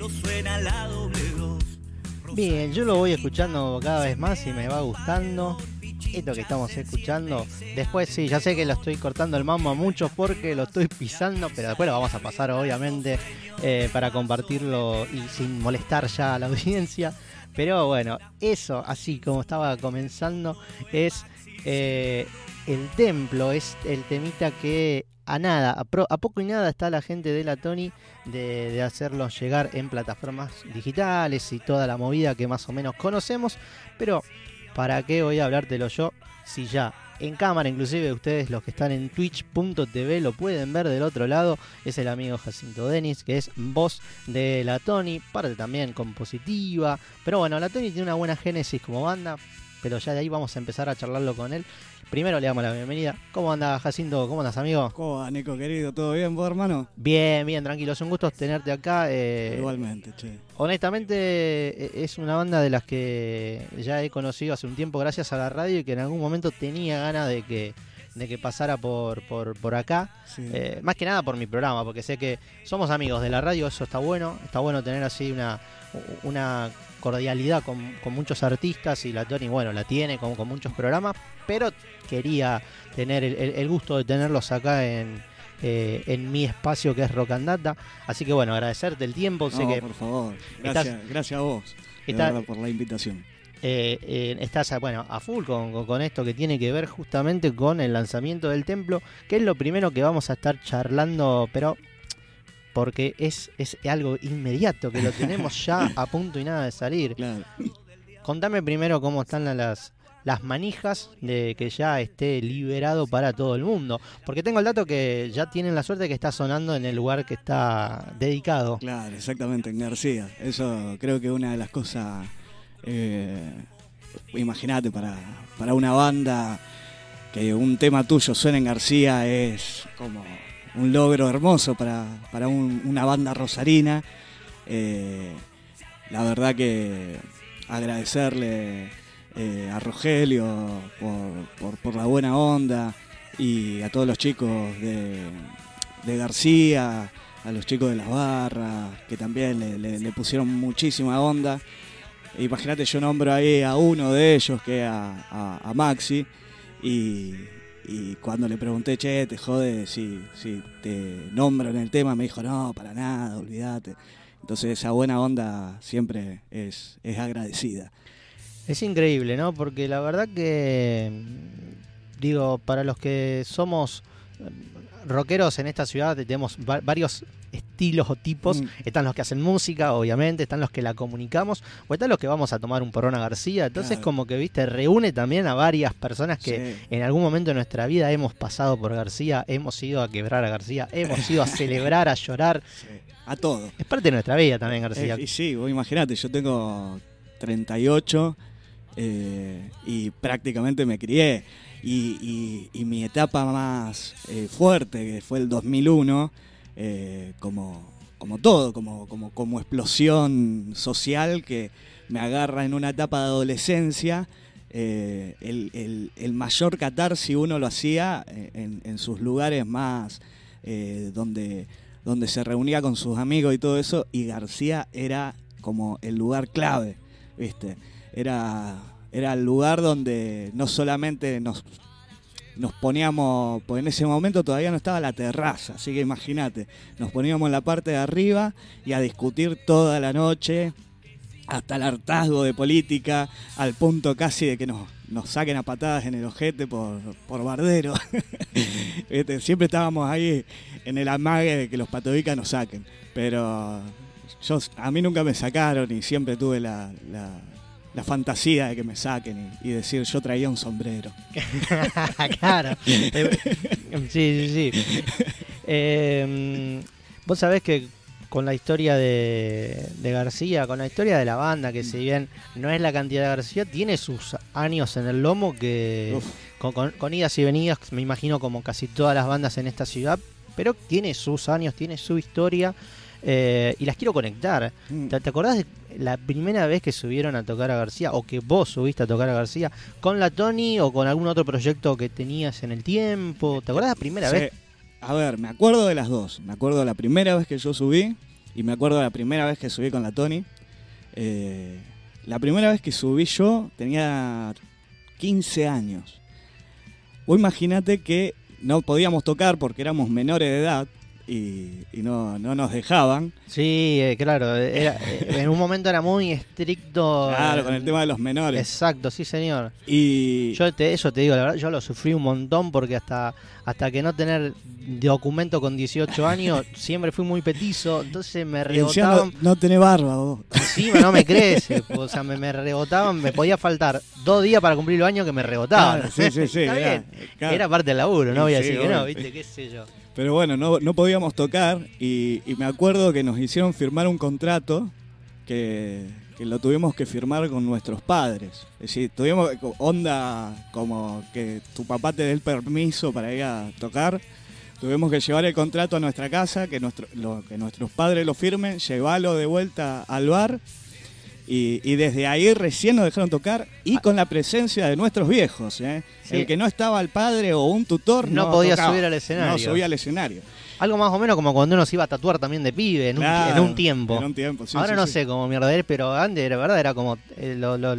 cielo suena la doble dos. Bien, yo lo voy escuchando cada vez más y me va gustando. Esto que estamos escuchando. Después sí, ya sé que lo estoy cortando el mambo a muchos porque lo estoy pisando, pero después lo vamos a pasar obviamente eh, para compartirlo y sin molestar ya a la audiencia. Pero bueno, eso así como estaba comenzando es eh, el templo, es el temita que a nada, a, a poco y nada está la gente de la Tony de, de hacerlos llegar en plataformas digitales y toda la movida que más o menos conocemos. Pero, ¿para qué voy a hablártelo yo si ya en cámara, inclusive ustedes los que están en twitch.tv lo pueden ver del otro lado? Es el amigo Jacinto Denis, que es voz de la Tony, parte también compositiva. Pero bueno, la Tony tiene una buena génesis como banda, pero ya de ahí vamos a empezar a charlarlo con él. Primero le damos la bienvenida. ¿Cómo anda Jacinto? ¿Cómo andas, amigo? ¿Cómo va, Nico querido? ¿Todo bien, vos, hermano? Bien, bien, tranquilo. Es un gusto tenerte acá. eh, Igualmente, che. honestamente, eh, es una banda de las que ya he conocido hace un tiempo gracias a la radio y que en algún momento tenía ganas de que, de que pasara por, por, por acá. Sí. Eh, más que nada por mi programa, porque sé que somos amigos de la radio, eso está bueno. Está bueno tener así una, una cordialidad con, con muchos artistas y la Tony, bueno, la tiene con, con muchos programas, pero quería tener el, gusto de tenerlos acá en, eh, en mi espacio que es Rock and Data. Así que bueno, agradecerte el tiempo. sé No, que por favor. estás- Gracias, gracias a vos. de Está- verdad, por la invitación. eh, eh, estás bueno, a full con, con- esto que tiene que ver justamente con el lanzamiento del templo, que es lo primero que vamos a estar charlando, pero porque es, es algo inmediato, que lo tenemos ya a punto y nada de salir. Claro. Contame primero cómo están la- las, las manijas de que ya esté liberado para todo el mundo, porque tengo el dato que ya tienen la suerte que está sonando en el lugar que está dedicado. Claro, exactamente, en García. Eso creo que una de las cosas. Eh, Imagínate, para, para una banda que un tema tuyo suene en García es como un logro hermoso para, para un- una banda rosarina. Eh, la verdad que agradecerle eh, a Rogelio por, la buena onda y a todos los chicos de, García, a los chicos de las barras, que también le, pusieron muchísima onda. Imagínate, yo nombro ahí a uno de ellos, que es a, Maxi, y, cuando le pregunté, che, te jode si, si te nombro en el tema, me dijo, no, para nada, olvídate. Entonces esa buena onda siempre es, es agradecida. Es increíble, ¿no? Porque la verdad que, digo, para los que somos mm, rockeros en esta ciudad, tenemos va- varios estilos o tipos. Mm. Están los que hacen música, obviamente, están los que la comunicamos, o están los que vamos a tomar un porón a García. Entonces, Claro. como que, viste, reúne también a varias personas que Sí. en algún momento de nuestra vida hemos pasado por García, hemos ido a quebrar a García, hemos ido a celebrar, a llorar. Sí, a todo. Es parte de nuestra vida también, García. Eh, y sí, vos imaginate, yo tengo 38 eh, y prácticamente me crié. Y, mi etapa más eh, fuerte, que fue el 2001, eh, como, como todo, como, como, como explosión social que me agarra en una etapa de adolescencia. el, el- mayor catarsis uno lo hacía en, sus lugares más donde, donde se reunía con sus amigos y todo eso, y García era como el lugar clave, ¿viste? Era, era el lugar donde no solamente nos, nos poníamos, pues en ese momento todavía no estaba la terraza, así que imagínate, nos poníamos en la parte de arriba y a discutir toda la noche, hasta el hartazgo de política, al punto casi de que nos, nos saquen a patadas en el ojete por, por bardero. ¿Viste? Siempre estábamos ahí en el amague de que los patobicas nos saquen. Pero yo, a mí nunca me sacaron y siempre tuve la- la fantasía de que me saquen y, y decir yo traía un sombrero. claro. Sí, sí, sí. Eh, Vos sabés que con la historia de, de García, con la historia de la banda, que si bien no es la cantidad de García, tiene sus años en el lomo que con, con- con idas y venidas, me imagino como casi todas las bandas en esta ciudad, pero tiene sus años, tiene su historia eh, y las quiero conectar. Mm. ¿Te, te acordás de la primera vez que subieron a tocar a García o que vos subiste a tocar a García con la Tony o con algún otro proyecto que tenías en el tiempo? ¿Te acordás la primera Sí, vez? a ver, me acuerdo de las dos. Me acuerdo de la primera vez que yo subí y me acuerdo de la primera vez que subí con la Tony. Eh, la primera vez que subí yo tenía 15 años. O imagínate que no podíamos tocar porque éramos menores de edad y, y no, no nos dejaban. Sí, eh, claro. era- eh, en un momento era muy estricto. Claro, eh, con el tema de los menores. Exacto, sí, señor. Y Yo te, eso te digo, la verdad, yo lo sufrí un montón porque hasta, hasta que no tener documento con 18 años, siempre fui muy petizo, entonces me encima no, rebotaban, no tenés barba vos. encima no me crece, o sea, me, me rebotaban, me podía faltar dos días para cumplir los años que me rebotaban. Claro, sí, sí, sí. Era- claro. Era parte del laburo, no voy a Sí, decir que no, viste, qué sé yo. Pero bueno, no, no podíamos tocar y, me acuerdo que nos hicieron firmar un contrato que, que lo tuvimos que firmar con nuestros padres. Es decir, tuvimos onda como que tu papá te dé el permiso para ir a tocar. Tuvimos que llevar el contrato a nuestra casa, que, nuestro, que nuestros padres lo firmen, llevarlo de vuelta al bar. Y, y desde ahí recién nos dejaron tocar y con la presencia de nuestros viejos. ¿eh? Sí. El que no estaba el padre o un tutor No podía tocaba. subir al escenario. No subía al escenario. Algo más o menos como cuando uno se iba a tatuar también de pibe, en, un, Claro, en un tiempo. En un tiempo, sí, Ahora sí, no sé cómo mierda es, pero antes era verdad, era como eh, lo- lo-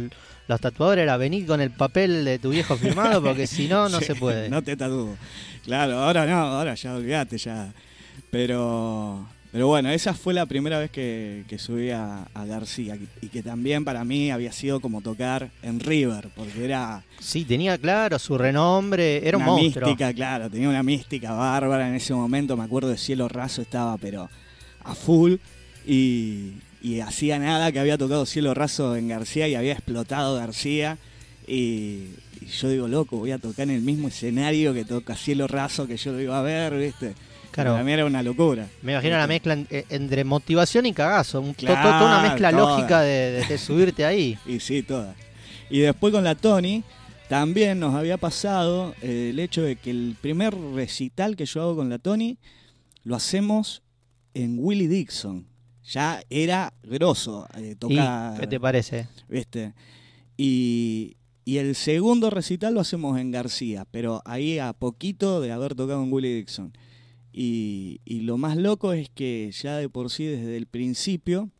los tatuadores era venir con el papel de tu viejo firmado porque si no, no se puede. No te tatúo. Claro, ahora no, ahora ya olvídate ya. Pero, pero bueno, esa fue la primera vez que, que subí a, a García y que también para mí había sido como tocar en River, porque era Sí, tenía claro su renombre, era un una monstruo. mística, claro, tenía una mística bárbara en ese momento, me acuerdo de Cielo Raso estaba pero a full y, y hacía nada que había tocado Cielo Raso en García y había explotado García y, y yo digo, loco, voy a tocar en el mismo escenario que toca Cielo Raso que yo lo iba a ver, ¿viste? Claro. Para mí era una locura. Me imagino la mezcla en- eh, entre motivación y cagazo. un- to- to- Claro, toda una mezcla toda. lógica de, de- de subirte ahí. Y sí, todas. Y después con la Tony, también nos había pasado eh, el hecho de que el primer recital que yo hago con la Tony lo hacemos en Willie Dixon. Ya era grosso eh, ¿Y tocar, qué te parece? ¿viste? Y, y el segundo recital lo hacemos en García, pero ahí a poquito de haber tocado en Willie Dixon. Y, y lo más loco es que ya de por sí desde el principio,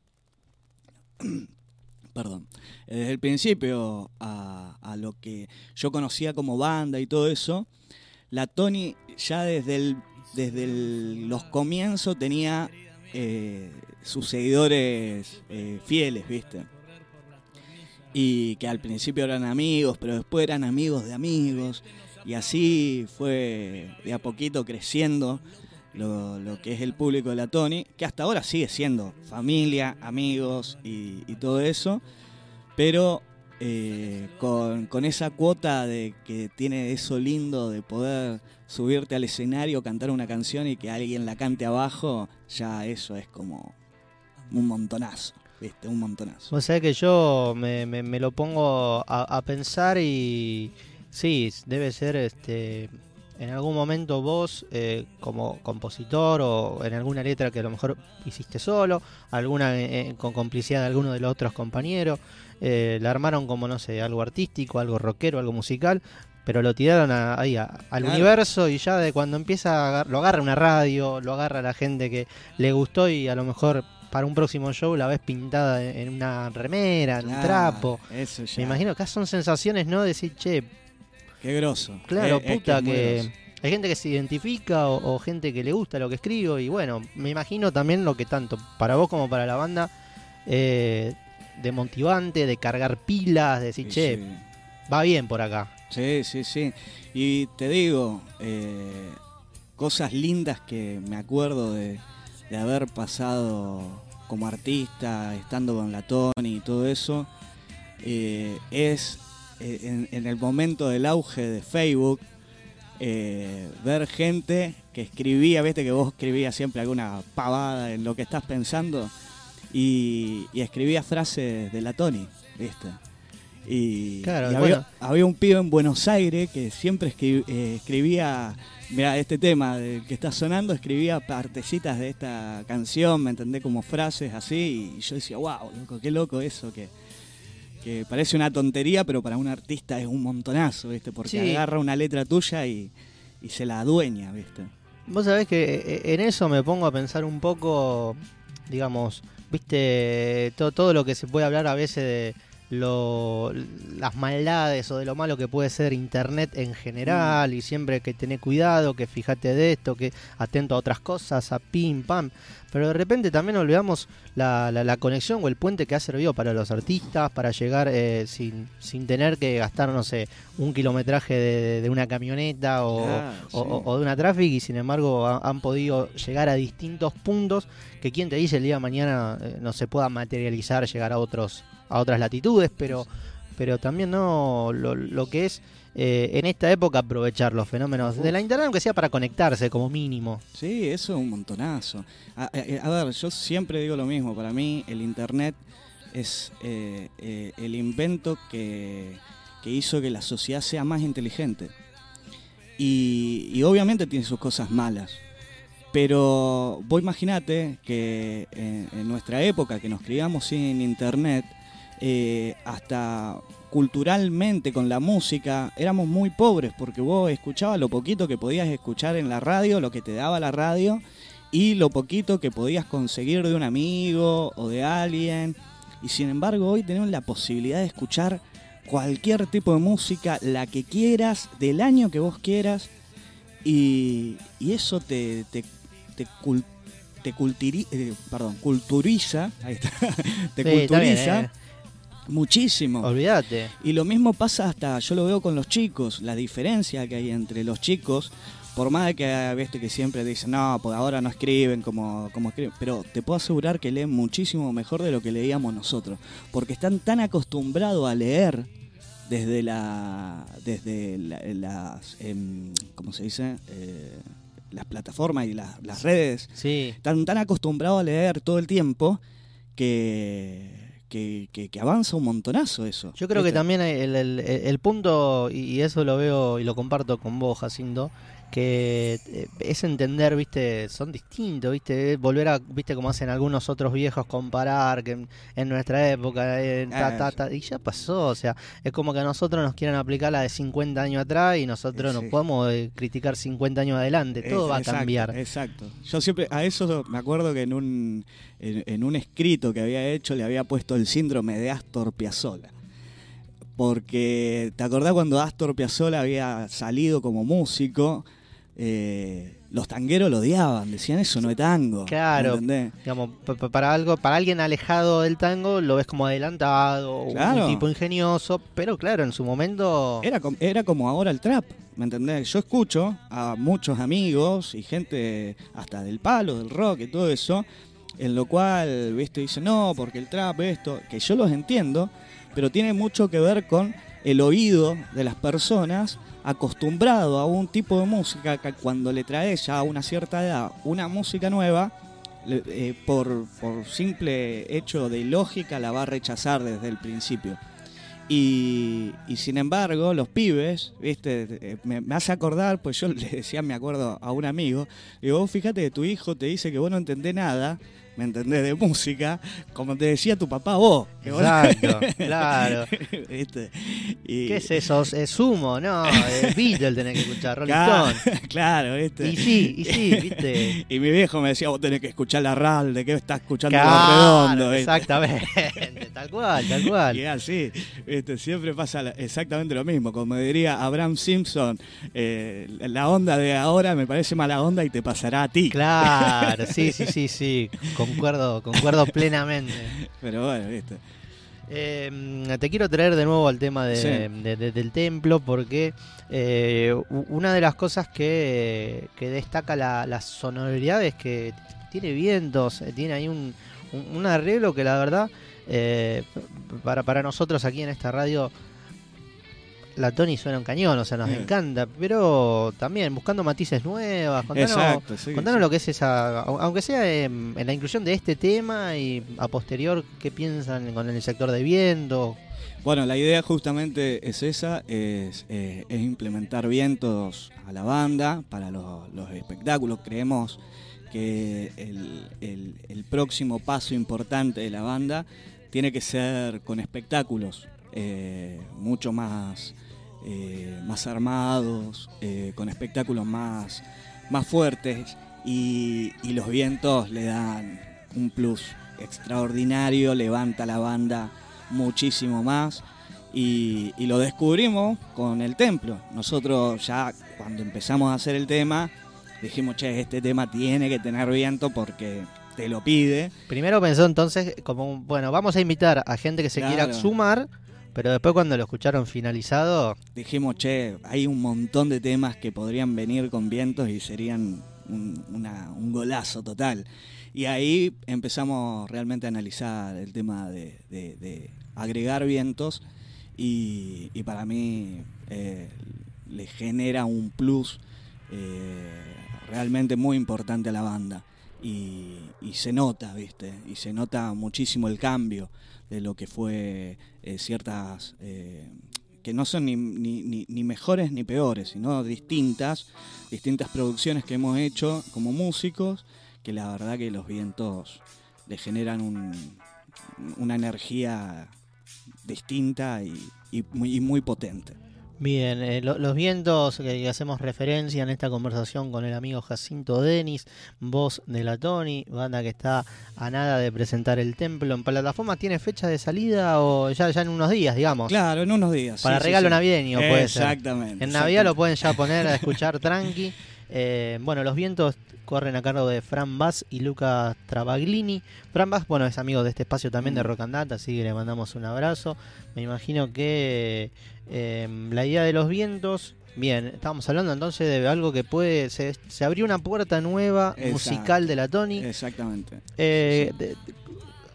perdón, desde el principio a, a lo que yo conocía como banda y todo eso, la Tony ya desde, el, desde los comienzos tenía eh, sus seguidores eh, fieles, ¿viste? Y que al principio eran amigos, pero después eran amigos de amigos. Y así fue de a poquito creciendo lo, lo que es el público de la Tony, que hasta ahora sigue siendo familia, amigos y, todo eso, pero eh, con, con esa cuota de que tiene eso lindo de poder subirte al escenario, cantar una canción y que alguien la cante abajo, ya eso es como un montonazo, ¿viste? Un montonazo. Vos sabés que yo me, me- lo pongo a pensar y sí, debe ser este en algún momento vos eh, como compositor o en alguna letra que a lo mejor hiciste solo, alguna eh, eh, con complicidad de alguno de los otros compañeros, eh, la armaron como no sé, algo artístico, algo rockero, algo musical, pero lo tiraron a- ahí a- al Claro. universo y ya de cuando empieza a agar- lo agarra una radio, lo agarra la gente que le gustó y a lo mejor para un próximo show la ves pintada en una remera, en un trapo. Eso ya. Me imagino que son sensaciones, ¿no? Decir, che, Qué grosso. claro, puta, es que, hay gente que se identifica o, o gente que le gusta lo que escribo y bueno, me imagino también lo que tanto para vos como para la banda eh, de motivante, de cargar pilas, de decir, Sí, che, sí. va bien por acá. Sí, sí, sí. Y te digo, eh, cosas lindas que me acuerdo de, de haber pasado como artista, estando con la Tony y todo eso, eh, es eh, en, en el momento del auge de Facebook, eh, ver gente que escribía, viste que vos escribías siempre alguna pavada en lo que estás pensando, y, y escribía frases de la Tony, viste. Y, Claro, y había, bueno. había un pibe en Buenos Aires que siempre eh, escribía, mira, este tema del que está sonando, escribía partecitas de esta canción, me entendés, como frases así, y yo decía, wow, loco, qué loco eso, que, que parece una tontería, pero para un artista es un montonazo, ¿viste? Porque Sí. agarra una letra tuya y, y se la adueña, ¿viste? Vos sabés que eh, en eso me pongo a pensar un poco, digamos, viste, todo, todo lo que se puede hablar a veces de lo, las maldades o de lo malo que puede ser internet en general Mm. y siempre que tener cuidado, que fíjate de esto, que atento a otras cosas, a pim, pam. Pero de repente también olvidamos la, la- la conexión o el puente que ha servido para los artistas, para llegar eh, sin, sin tener que gastar, no sé, un kilometraje de, de una camioneta o, o- sí. o- o de una traffic y sin embargo ha- han podido llegar a distintos puntos que quien te dice el día de mañana eh, no se pueda materializar, llegar a otros a otras latitudes, pero pero también no lo, lo que es eh, en esta época aprovechar los fenómenos de la internet, aunque sea para conectarse como mínimo. Sí, eso es un montonazo. A, a- a ver, yo siempre digo lo mismo. Para mí, el Internet es eh, eh, el invento que, que hizo que la sociedad sea más inteligente. Y, y obviamente tiene sus cosas malas. Pero vos imaginate que en, en nuestra época, que nos criamos sin Internet, eh, hasta culturalmente con la música éramos muy pobres porque vos escuchabas lo poquito que podías escuchar en la radio, lo que te daba la radio y lo poquito que podías conseguir de un amigo o de alguien. Y sin embargo hoy tenemos la posibilidad de escuchar cualquier tipo de música, la que quieras, del año que vos quieras. Y, y eso te, te, te, cul- te cultiri- eh, perdón, culturiza, ahí está, te Sí, está bien, culturiza eh. Muchísimo. Olvídate. Y lo mismo pasa hasta, yo lo veo con los chicos, la diferencia que hay entre los chicos, por más de que viste que siempre dicen, no, pues ahora no escriben como, como escriben, pero te puedo asegurar que leen muchísimo mejor de lo que leíamos nosotros, porque están tan acostumbrados a leer desde la, desde la- las, em, ¿cómo se dice? Eh, las plataformas y las- las redes, Sí. están tan acostumbrados a leer todo el tiempo que, que, que- que avanza un montonazo eso. Yo creo que también el, el- el punto, y eso lo veo y lo comparto con vos, Jacinto, que eh, es entender, viste, son distintos, viste, volver a, viste, como hacen algunos otros viejos, comparar que en, en nuestra época, eh, ta, Ah, ta, ta, y ya pasó, o sea, es como que a nosotros nos quieren aplicar la de 50 años atrás y nosotros no sí. podemos eh, criticar 50 años adelante, todo Es- va a exacto, cambiar. Exacto. Yo siempre, a eso me acuerdo que en un, en, en un escrito que había hecho le había puesto el síndrome de Astor Piazzolla. Porque, ¿te acordás cuando Astor Piazzolla había salido como músico? Eh, los tangueros lo odiaban, decían eso no es tango. Claro. Digamos, pa- pa- para algo, para alguien alejado del tango lo ves como adelantado, un- Claro. un tipo ingenioso, pero claro, en su momento Era, com- era como ahora el trap, ¿me entendés? Yo escucho a muchos amigos y gente hasta del palo, del rock y todo eso, en lo cual, viste, dicen, no, porque el trap, esto, que yo los entiendo, pero tiene mucho que ver con el oído de las personas acostumbrado a un tipo de música que cuando le traes ya a una cierta edad una música nueva, eh, por, por simple hecho de lógica la va a rechazar desde el principio. Y, sin embargo, los pibes, viste, Eh, me, me hace acordar, pues yo le decía, me acuerdo a un amigo, digo, vos fíjate que tu hijo te dice que vos no entendés nada, ¿me entendés? De música, como te decía tu papá vos. que vos Exacto, claro. ¿Viste? Y- ¿Qué es eso? ¿Es sumo? No, es Beatles tenés que escuchar, Rolling Claro, Stone. claro, ¿viste? Y sí, y sí, viste. Y mi viejo me decía, vos tenés que escuchar la RAL, de qué estás escuchando Claro, redondos. ¿viste? exactamente, tal cual, tal cual. Y así, ¿viste? siempre pasa exactamente lo mismo. Como diría Abraham Simpson, eh, la onda de ahora me parece mala onda y te pasará a ti. Claro, sí, sí, sí, sí, concuerdo, concuerdo plenamente. Pero bueno, ¿viste? Eh, te quiero traer de nuevo al tema de- Sí. de- de- del templo porque eh, una de las cosas que, que destaca la, la sonoridad es que tiene vientos, eh, tiene ahí un, un- un arreglo que la verdad eh, para, para nosotros aquí en esta radio la Tony suena un cañón, o sea, nos encanta, pero también buscando matices nuevas, contanos, Exacto, sí, contanos sí. lo que es esa, au- aunque sea en, en la inclusión de este tema y a posterior, ¿qué piensan con el sector de viento? Bueno, la idea justamente es esa, es, eh, es implementar vientos a la banda para los, los espectáculos. Creemos que el, el- el próximo paso importante de la banda tiene que ser con espectáculos eh, mucho más, eh, más armados, eh, con espectáculos más, más fuertes y, y los vientos le dan un plus extraordinario, levanta la banda muchísimo más y, y lo descubrimos con el templo. Nosotros ya cuando empezamos a hacer el tema dijimos, che, este tema tiene que tener viento porque te lo pide. Primero pensó entonces como, bueno, vamos a invitar a gente que se quiera sumar, pero después cuando lo escucharon finalizado, Dijimos, che, hay un montón de temas que podrían venir con vientos y serían un, un golazo total. Y ahí empezamos realmente a analizar el tema de, de- agregar vientos y, para mí eh, le genera un plus eh, realmente muy importante a la banda. Y se nota, ¿viste? Y se nota muchísimo el cambio de lo que fue eh, ciertas... eh, que no son ni, ni- mejores ni peores, sino distintas, distintas producciones que hemos hecho como músicos, que la verdad que los vientos le generan un- una energía distinta y muy, y muy potente. Bien, eh, lo- los vientos que, que hacemos referencia en esta conversación con el amigo Jacinto Denis, voz de la Tony, banda que está a nada de presentar el templo en plataforma, ¿tiene fecha de salida o ya, ya en unos días, digamos? Claro, en unos días. Para sí, regalo sí. navideño puede ser. Exactamente. En Navidad lo pueden ya poner a escuchar tranqui. Eh, bueno, los vientos corren a cargo de Fran Bass y Lucas Travaglini. Fran Bass, bueno, es amigo de este espacio también de Mm. Rock and Data, así que le mandamos un abrazo. Me imagino que eh, la idea de los vientos. Bien, estábamos hablando entonces de algo que puede. Se, se abrió una puerta nueva Exacto. musical de la Tony. Exactamente. Eh, sí. de- de-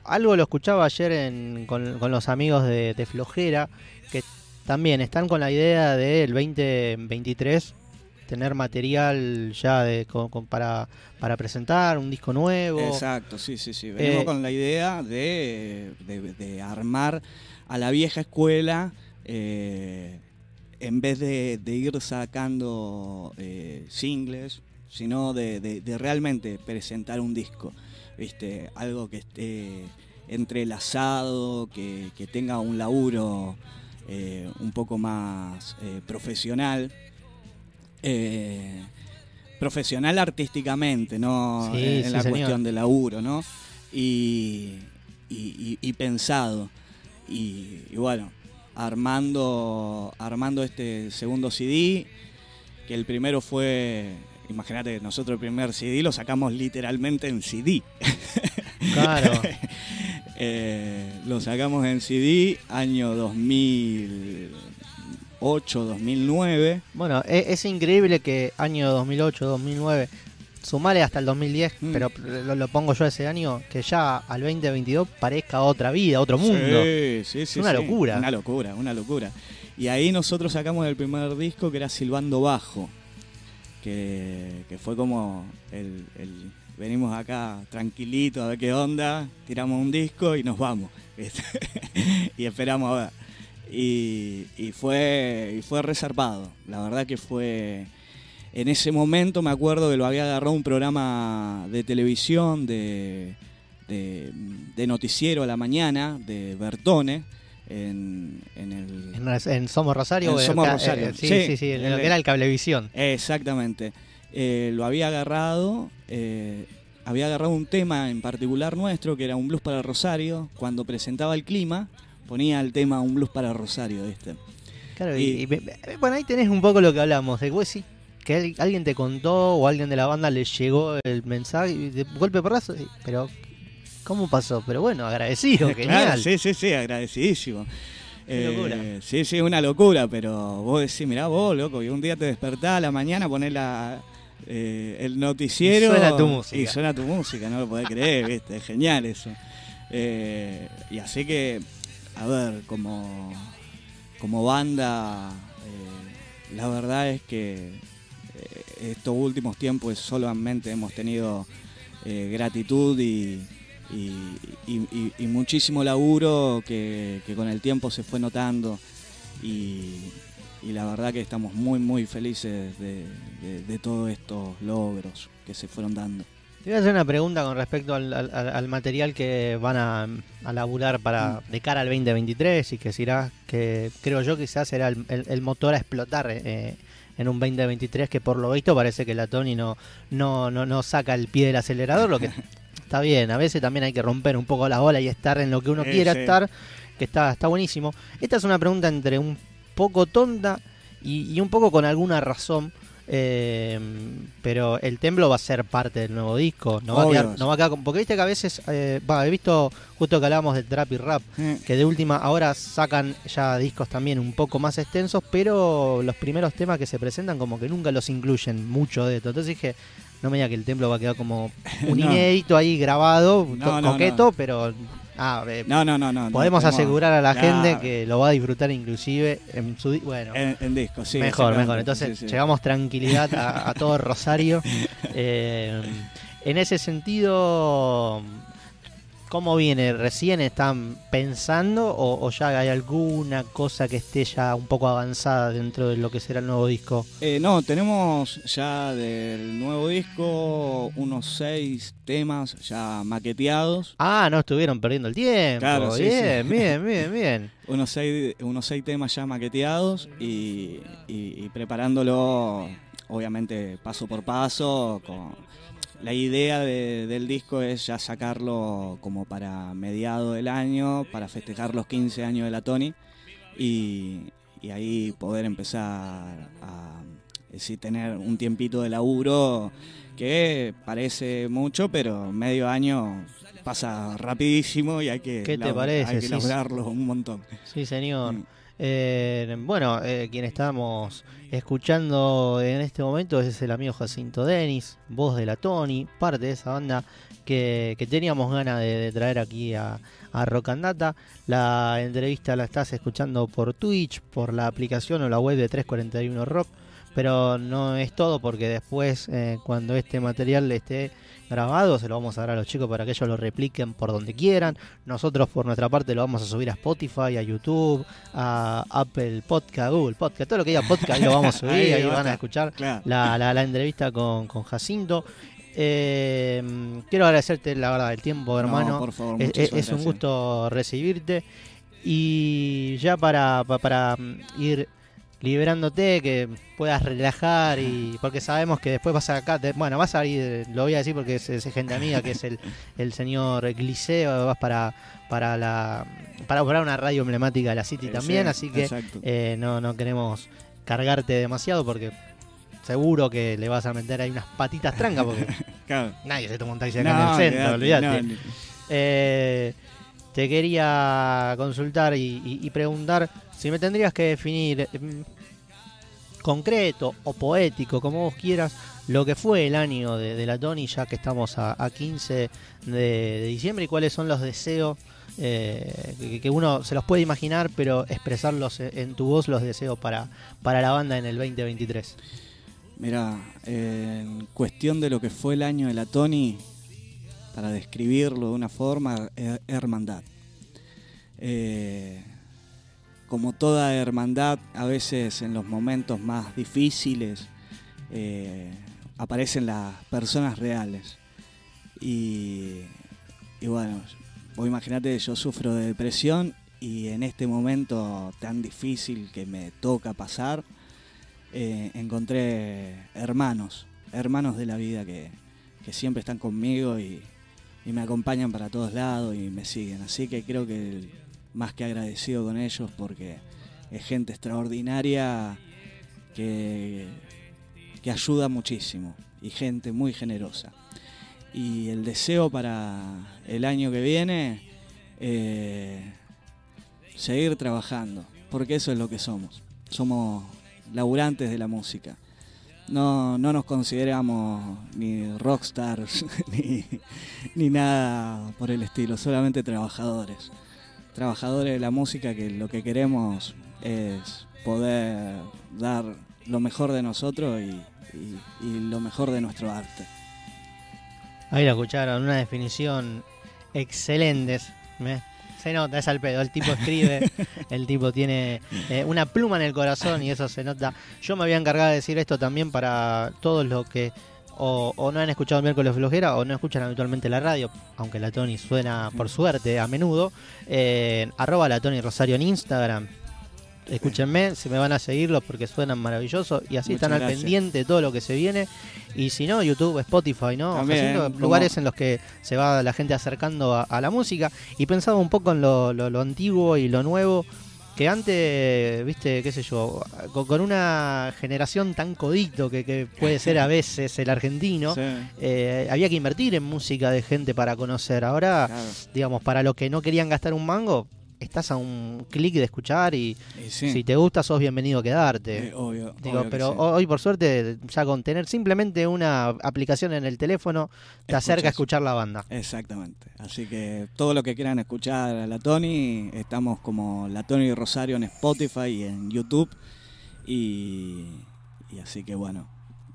algo lo escuchaba ayer en- con, con los amigos de, de Flojera, que también están con la idea del 2023 tener material ya de, con- con- para, para presentar, un disco nuevo. Exacto, sí, sí, sí. Venimos Eh, con la idea de, de- de armar a la vieja escuela eh, en vez de, de ir sacando eh, singles, sino de, de- de realmente presentar un disco, ¿viste? Algo que esté entrelazado, que, que tenga un laburo eh, un poco más eh, profesional. Eh, profesional artísticamente, no Sí, en, sí, la señor. cuestión de laburo, ¿no? Y, y- y- y pensado. Y, bueno, armando, armando este segundo CD, que el primero fue, imagínate que nosotros el primer CD lo sacamos literalmente en CD. Claro. Eh, lo sacamos en CD año 2008, 2009. Bueno, e- es, increíble que año 2008, 2009, sumale hasta el 2010, Mm. pero lo, lo pongo yo ese año, que ya al 2022 parezca otra vida, otro mundo. Sí, sí, sí, Una sí. locura. Una locura, una locura. Y ahí nosotros sacamos el primer disco que era Silbando Bajo, que, que fue como el, el- venimos acá tranquilito a ver qué onda, tiramos un disco y nos vamos. y esperamos a ver. Y, y fue, y fue resarpado. La verdad que fue... En ese momento me acuerdo que lo había agarrado un programa de televisión de, de, de noticiero a la mañana de Bertone en, en el... En, en Somos Rosario. En eh, Somos ca- Rosario, eh, sí, sí. sí, sí, en lo que era el Cablevisión. Exactamente. Eh, lo había agarrado, eh, había agarrado un tema en particular nuestro, que era un blues para Rosario. Cuando presentaba el clima, ponía el tema un blues para Rosario, ¿viste? Claro, y, Y- bueno, ahí tenés un poco lo que hablamos. De vos sí, que al- alguien te contó o alguien de la banda le llegó el mensaje y de golpe porrazo. Pero, ¿cómo pasó? Pero bueno, agradecido, genial. Claro, sí, sí, sí, agradecidísimo. Qué Eh, locura. Sí, sí, una locura, pero vos decís, mirá vos, loco, y un día te despertás a la mañana, ponés la, eh, el noticiero Y suena tu música. y suena tu música, no lo podés creer, ¿viste? es genial eso. Eh, y así que, a ver, como, como banda, eh, la verdad es que eh, estos últimos tiempos solamente hemos tenido eh, gratitud y, muchísimo laburo que, con el tiempo se fue notando y, la verdad que estamos muy muy felices de- de todos estos logros que se fueron dando. Te voy a hacer una pregunta con respecto al, al- al- al material que van a, a laburar para Mm. de cara al 2023 y que será, que creo yo quizás será el, el- el motor a explotar eh, en un 2023 que por lo visto parece que la Tony no, no, no, no saca el pie del acelerador, lo que está bien, a veces también hay que romper un poco la bola y estar en lo que uno Sí, quiera sí. estar, que está, está buenísimo. Esta es una pregunta entre un poco tonta y, y un poco con alguna razón. Eh, pero el templo va a ser parte del nuevo disco. No va, a quedar, no va a quedar. Porque viste que a veces. eh, he visto justo que hablábamos de trap y rap. Eh, Que de última ahora sacan ya discos también un poco más extensos. Pero los primeros temas que se presentan, como que nunca los incluyen mucho de esto. Entonces dije. No me diga que el templo va a quedar como un No. inédito ahí grabado, No, co- no, coqueto, pero ah, eh, No, no, no, no. podemos no, asegurar a la gente que lo va a disfrutar inclusive en su bueno En, en disco, sí. mejor mejor entonces sí, sí. llevamos tranquilidad a, a todo Rosario Eh, en ese sentido cómo viene recién están pensando o, o ya hay alguna cosa que esté ya un poco avanzada dentro de lo que será el nuevo disco Eh, no, tenemos ya del nuevo disco unos seis temas ya maqueteados. ah no estuvieron perdiendo el tiempo Claro, sí, bien sí. bien bien bien Unos seis, unos seis temas ya maqueteados y, y- y preparándolo, obviamente, paso por paso. Con... La idea de- del disco es ya sacarlo como para mediado del año, para festejar los 15 años de la Tony y, y ahí poder empezar a decir, tener un tiempito de laburo que parece mucho, pero medio año pasa rapidísimo y hay que, ¿Qué te parece? hay que Sí, laburarlo un montón. sí señor Mm. Eh, bueno, eh, quien estamos escuchando en este momento es el amigo Jacinto Denis, voz de la Tony, parte de esa banda que, que teníamos ganas de, traer aquí a, a Rock. La entrevista la estás escuchando por Twitch, por la aplicación o la web de 341 Rock, pero no es todo porque después, eh, cuando este material esté grabado, se lo vamos a dar a los chicos para que ellos lo repliquen por donde quieran. Nosotros por nuestra parte lo vamos a subir a Spotify, a YouTube, a Apple Podcast, Google Podcast, todo lo que diga podcast ahí lo vamos a subir, Ahí van a escuchar Claro. la, la- la entrevista con, con Jacinto. Eh, quiero agradecerte la verdad el tiempo, hermano. No, por favor, es, muchísimas es un gusto recibirte. Y ya para, pa- para, mm, ir liberándote, que puedas relajar y porque sabemos que después vas acá, te- bueno, vas a ir, lo voy a decir porque es, es gente amiga, que es el, el señor Gliseo, vas para para la para para una radio emblemática de la City Eh, también, sí, así que eh, no, no queremos cargarte demasiado porque seguro que le vas a meter ahí unas patitas trancas porque Claro. nadie se toma un taxi acá No, en el centro, olvídate. no, Eh, te quería consultar y, y- y preguntar si me tendrías que definir mm, concreto o poético, como vos quieras, lo que fue el año de, la Tony, ya que estamos a, a 15 de, diciembre, y cuáles son los deseos eh, que, uno se los puede imaginar, pero expresarlos en, tu voz, los deseos para, para la banda en el 2023. Mira, en cuestión de lo que fue el año de la Tony, para describirlo de una forma, her- hermandad. Eh, como toda hermandad, a veces en los momentos más difíciles eh, aparecen las personas reales. Y, y bueno, vos imaginate, yo sufro de depresión y en este momento tan difícil que me toca pasar, eh, encontré hermanos, hermanos de la vida que, que siempre están conmigo y, me acompañan para todos lados y me siguen. Así que creo que más que agradecido con ellos porque es gente extraordinaria que, que ayuda muchísimo y gente muy generosa. Y el deseo para el año que viene, eh, seguir trabajando, porque eso es lo que somos. Somos laburantes de la música. No, no nos consideramos ni rockstars ni, ni nada por el estilo, solamente trabajadores. Trabajadores de la música que lo que queremos es poder dar lo mejor de nosotros y, y- y lo mejor de nuestro arte. Ahí lo escucharon, una definición excelente. ¿eh? Se nota, es al pedo. El tipo escribe, el tipo tiene eh, una pluma en el corazón y eso se nota. Yo me había encargado de decir esto también para todos los que o, o no han escuchado miércoles flojera o no escuchan habitualmente la radio, aunque la Tony suena por suerte a menudo. Eh, arroba la Tony Rosario en Instagram. escúchenme, se me van a seguirlos porque suenan maravillosos y así Muchas están al pendiente de todo lo que se viene. Y si no, YouTube, Spotify, ¿no? También, Haciendo como- lugares en los que se va la gente acercando a, a la música. Y pensaba un poco en lo, lo- lo antiguo y lo nuevo. Que antes, viste, qué sé yo, con, con una generación tan codito que, que puede ser a veces el argentino, Sí, eh, había que invertir en música de gente para conocer. Ahora, claro. digamos, para los que no querían gastar un mango, estás a un clic de escuchar y Y sí, si te gusta sos bienvenido a quedarte. eh, obvio, Digo, obvio que pero sí. hoy por suerte ya con tener simplemente una aplicación en el teléfono te acerca a escuchar la banda. Exactamente. Así que todo lo que quieran escuchar a la Tony, estamos como la Tony Rosario en Spotify y en YouTube. Y, y así que bueno,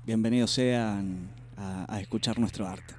bienvenidos sean a, a escuchar nuestro arte.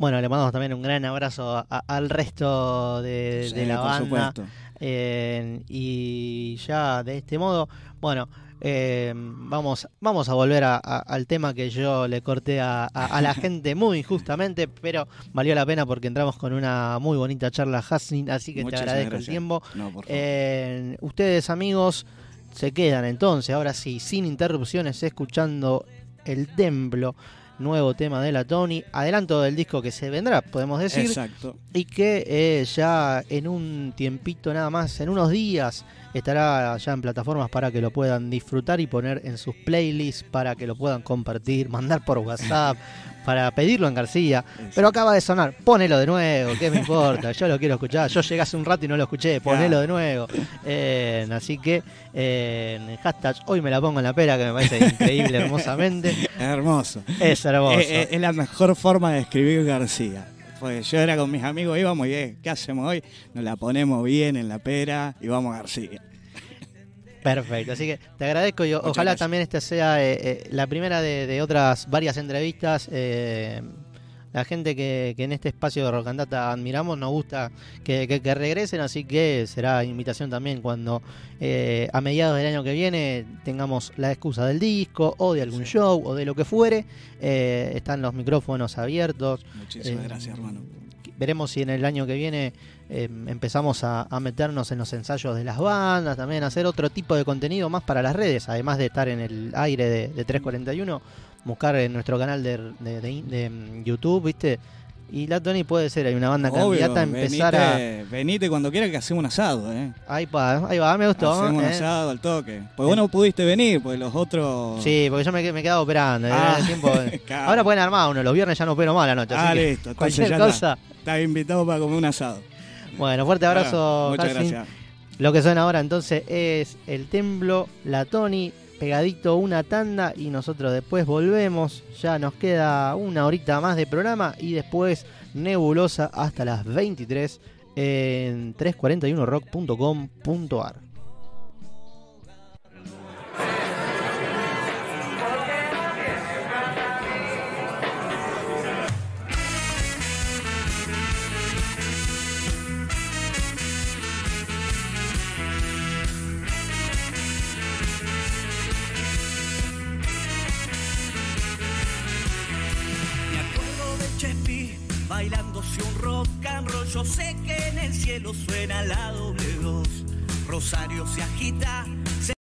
Bueno, le mandamos también un gran abrazo a- a- al resto de, Sí, de la por banda. supuesto. Eh, y ya de este modo, bueno, eh, vamos, vamos a volver a- a- al tema que yo le corté a, a- la gente muy injustamente, pero valió la pena porque entramos con una muy bonita charla, Hassin, así que Muchas te agradezco gracias. el tiempo. No, por favor. Eh, ustedes amigos se quedan entonces, ahora sí, sin interrupciones, escuchando El Templo, nuevo tema de la Tony, adelanto del disco que se vendrá, podemos decir, Exacto. y que eh, ya en un tiempito nada más, en unos días, estará ya en plataformas para que lo puedan disfrutar y poner en sus playlists, para que lo puedan compartir, mandar por WhatsApp, para pedirlo en García. Pero acaba de sonar, ponelo de nuevo, ¿qué me importa? Yo lo quiero escuchar. Yo llegué hace un rato y no lo escuché, ponelo de nuevo. Eh, así que, eh, hashtag, hoy me la pongo en la pera, que me parece increíble, hermosamente. Hermoso. Es hermoso. Eh, eh, es la mejor forma de escribir García. Pues yo era con mis amigos, íbamos y eh, ¿qué hacemos hoy? Nos la ponemos bien en la pera y vamos a García. Perfecto, así que te agradezco y Muchas ojalá gracias. también esta sea eh, eh, la primera de, de otras varias entrevistas. eh, la gente que, que en este espacio de Rocandata admiramos nos gusta que, que- que regresen, así que será invitación también cuando eh, a mediados del año que viene tengamos la excusa del disco o de algún Sí. show o de lo que fuere. eh, están los micrófonos abiertos. Muchísimas Eh, gracias, hermano. Veremos si en el año que viene eh, empezamos a, a meternos en los ensayos de las bandas, también a hacer otro tipo de contenido más para las redes, además de estar en el aire de, de 341, buscar en nuestro canal de, de- de- de, mm, YouTube, ¿viste? Y la Tony puede ser, hay una banda Obvio, candidata a empezar venite, venite cuando quieras que hacemos un asado, ¿eh? a... Ahí va, ahí va, me gustó. Hacemos un ¿eh? asado al toque. Pues vos no pudiste venir, pues los otros... Sí, porque yo me, me quedaba operando. ¿eh? Ah, El tiempo- claro. Ahora pueden armar uno, los viernes ya no opero más a la noche. Ah, así que listo. Entonces cualquier ya cosa. está. Estás invitado para comer un asado. Bueno, fuerte abrazo, Muchas gracias. Lo que suena ahora entonces es el templo, la Tony, pegadito una tanda y nosotros después volvemos. Ya nos queda una horita más de programa y después nebulosa hasta las 23 en 341rock.com.ar. rock and roll. Yo sé que en el cielo suena la doble dos. Rosario se agita